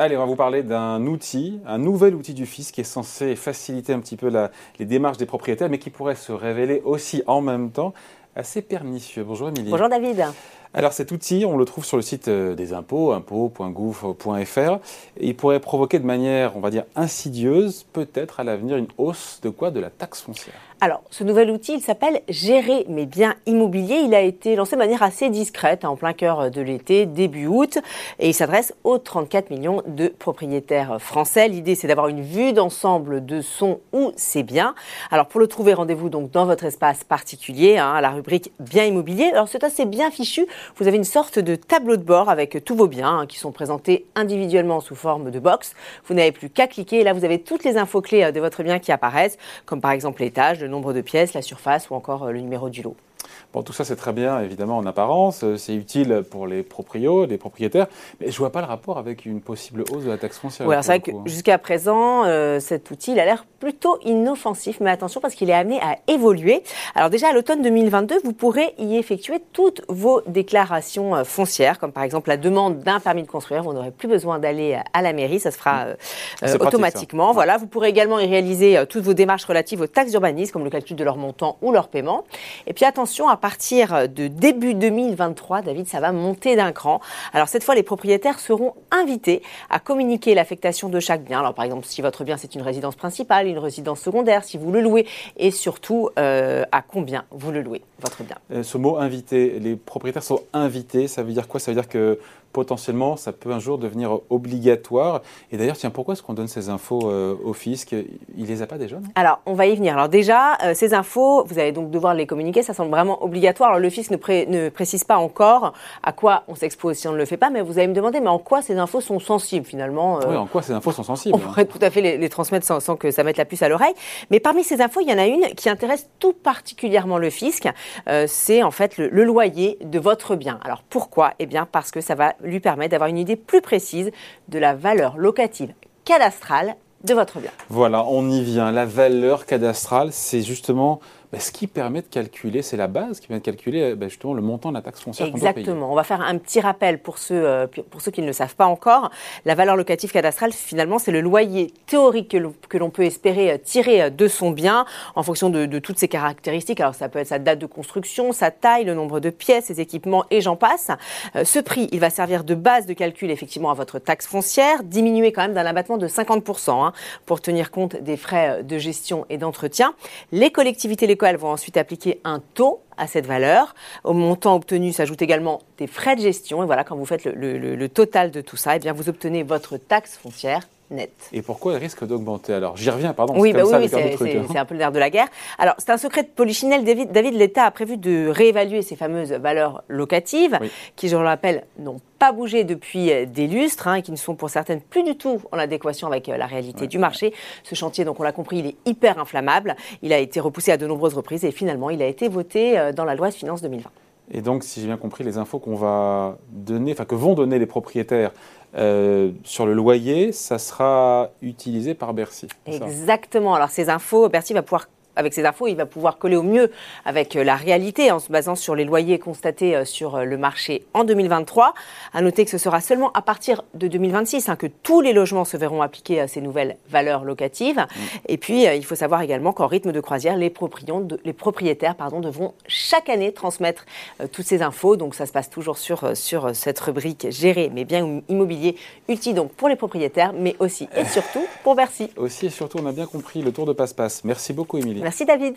Allez, on va vous parler d'un outil, un nouvel outil du fisc qui est censé faciliter un petit peu les démarches des propriétaires, mais qui pourrait se révéler aussi en même temps assez pernicieux. Bonjour Émilie. Bonjour David. Alors cet outil, on le trouve sur le site euh, des impôts, impôts.gouv.fr. Il pourrait provoquer de manière, on va dire, insidieuse, peut-être à l'avenir, une hausse de quoi? De la taxe foncière. Alors, ce nouvel outil, il s'appelle Gérer mes biens immobiliers. Il a été lancé de manière assez discrète, hein, en plein cœur de l'été, début août, et il s'adresse aux 34 millions de propriétaires français. L'idée, c'est d'avoir une vue d'ensemble de son ou ses biens. Alors, pour le trouver, rendez-vous donc dans votre espace particulier, hein, à la rubrique Biens immobiliers. Alors, c'est assez bien fichu. Vous avez une sorte de tableau de bord avec tous vos biens hein, qui sont présentés individuellement sous forme de box. Vous n'avez plus qu'à cliquer et là, vous avez toutes les infos clés euh, de votre bien qui apparaissent, comme par exemple l'étage, le nombre de pièces, la surface ou encore euh, le numéro du lot. Bon, tout ça, c'est très bien, évidemment, en apparence. Euh, c'est utile pour les proprios, les propriétaires. Mais je ne vois pas le rapport avec une possible hausse de la taxe foncière. Oui, c'est vrai que hein. jusqu'à présent, euh, cet outil, il a l'air plutôt inoffensif. Mais attention, parce qu'il est amené à évoluer. Alors déjà, à l'automne 2022, vous pourrez y effectuer toutes vos déclarations euh, foncières, comme par exemple la demande d'un permis de construire. Vous n'aurez plus besoin d'aller à la mairie. Ça se fera automatiquement. voilà, vous pourrez également y réaliser toutes vos démarches relatives aux taxes d'urbanisme, comme le calcul de leur montant ou leur paiement. Et puis attention, à partir de début 2023, David, ça va monter d'un cran. Alors cette fois, les propriétaires seront invités à communiquer l'affectation de chaque bien. Alors par exemple, si votre bien c'est une résidence principale, une résidence secondaire, si vous le louez, et surtout euh, à combien vous le louez, votre bien. Euh, ce mot invité, les propriétaires sont invités, ça veut dire quoi? Ça veut dire que potentiellement, ça peut un jour devenir obligatoire. Et d'ailleurs, tiens, pourquoi est-ce qu'on donne ces infos euh, au fisc? Il les a pas déjà Alors, on va y venir. Alors déjà, euh, ces infos, vous allez donc devoir les communiquer. Ça semble vraiment obligatoire. Alors, le fisc ne, précise pas encore à quoi on s'expose si on ne le fait pas. Mais vous allez me demander, mais en quoi ces infos sont sensibles finalement euh, Oui, en quoi ces infos sont sensibles? On pourrait tout à fait les, transmettre sans, sans, que ça mette la puce à l'oreille. Mais parmi ces infos, il y en a une qui intéresse tout particulièrement le fisc. C'est en fait le, le loyer de votre bien. Alors pourquoi? Eh bien parce que ça va lui permet d'avoir une idée plus précise de la valeur locative cadastrale de votre bien. Voilà, on y vient. La valeur cadastrale, c'est justement bah, ce qui permet de calculer, c'est la base qui permet de calculer bah, justement le montant de la taxe foncière Exactement. On va faire un petit rappel pour ceux, euh, pour ceux qui ne le savent pas encore. La valeur locative cadastrale, finalement, c'est le loyer théorique que l'on peut espérer euh, tirer euh, de son bien en fonction de, toutes ses caractéristiques. Alors ça peut être sa date de construction, sa taille, le nombre de pièces, ses équipements et j'en passe. ce prix, il va servir de base de calcul effectivement à votre taxe foncière, diminué quand même d'un abattement de 50% hein, pour tenir compte des frais de gestion et d'entretien. Les collectivités elles vont ensuite appliquer un taux à cette valeur. Au montant obtenu s'ajoutent également des frais de gestion. Et voilà, quand vous faites le, total de tout ça, eh bien, vous obtenez votre taxe foncière Et pourquoi elle risque d'augmenter alors? J'y reviens, pardon. Oui, bah oui, c'est un peu le nerf de la guerre. Alors, c'est un secret de polichinelle. David, David l'État a prévu de réévaluer ces fameuses valeurs locatives, qui, je le rappelle, n'ont pas bougé depuis euh, des lustres hein, et qui ne sont pour certaines plus du tout en adéquation avec euh, la réalité du marché. Ce chantier, donc on l'a compris, il est hyper inflammable. Il a été repoussé à de nombreuses reprises et finalement il a été voté euh, dans la loi de finances 2020. Et donc, si j'ai bien compris, les infos qu'on va donner, enfin que vont donner les propriétaires sur le loyer, ça sera utilisé par Bercy. Exactement. Alors ces infos, Bercy va pouvoir avec ces infos, il va pouvoir coller au mieux avec euh, la réalité en se basant sur les loyers constatés euh, sur euh, le marché en 2023. À noter que ce sera seulement à partir de 2026 hein, que tous les logements se verront appliquer à ces nouvelles valeurs locatives. Mm. Et puis, il faut savoir également qu'en rythme de croisière, les, les propriétaires pardon, devront chaque année transmettre toutes ces infos. Donc, ça se passe toujours sur, sur cette rubrique gérer mes biens immobiliers, utile donc pour les propriétaires, mais aussi et surtout pour Bercy. Aussi et surtout, on a bien compris le tour de passe-passe. Merci beaucoup, Émilie. Merci David.